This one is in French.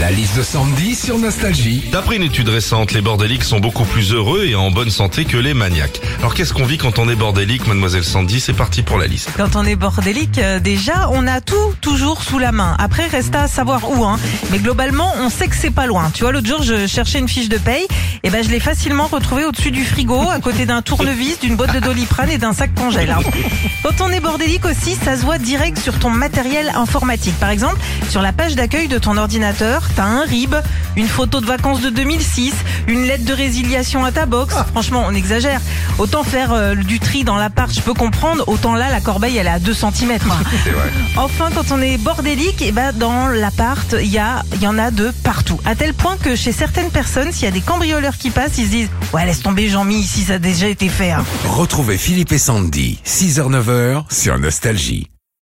La liste de Sandy sur Nostalgie. D'après une étude récente, les bordéliques sont beaucoup plus heureux et en bonne santé que les maniaques. Alors qu'est-ce qu'on vit quand on est bordélique, mademoiselle Sandy? C'est parti pour la liste. Quand on est bordélique, euh, déjà, on a tout toujours sous la main. Après, reste à savoir où. Hein. Mais globalement, on sait que c'est pas loin. Tu vois, l'autre jour, je cherchais une fiche de paye. Et ben, je l'ai facilement retrouvée au-dessus du frigo, à côté d'un tournevis, d'une boîte de doliprane et d'un sac congèle. hein. Quand on est bordélique aussi, ça se voit direct sur ton matériel informatique. Par exemple, sur la page d'accueil de ton ordinateur, t'as un RIB, une photo de vacances de 2006, une lettre de résiliation à ta box. Franchement, on exagère. Autant faire euh, du tri dans l'appart, je peux comprendre. Autant là, la corbeille, elle est à 2 cm. Enfin, quand on est bordélique, et ben dans l'appart, il y a, il y en a de partout. À tel point que chez certaines personnes, s'il y a des cambrioleurs qui passent, ils se disent ouais laisse tomber Jean-Mi, ici ça a déjà été fait. hein. Retrouvez Philippe et Sandy, 6h-9h sur Nostalgie.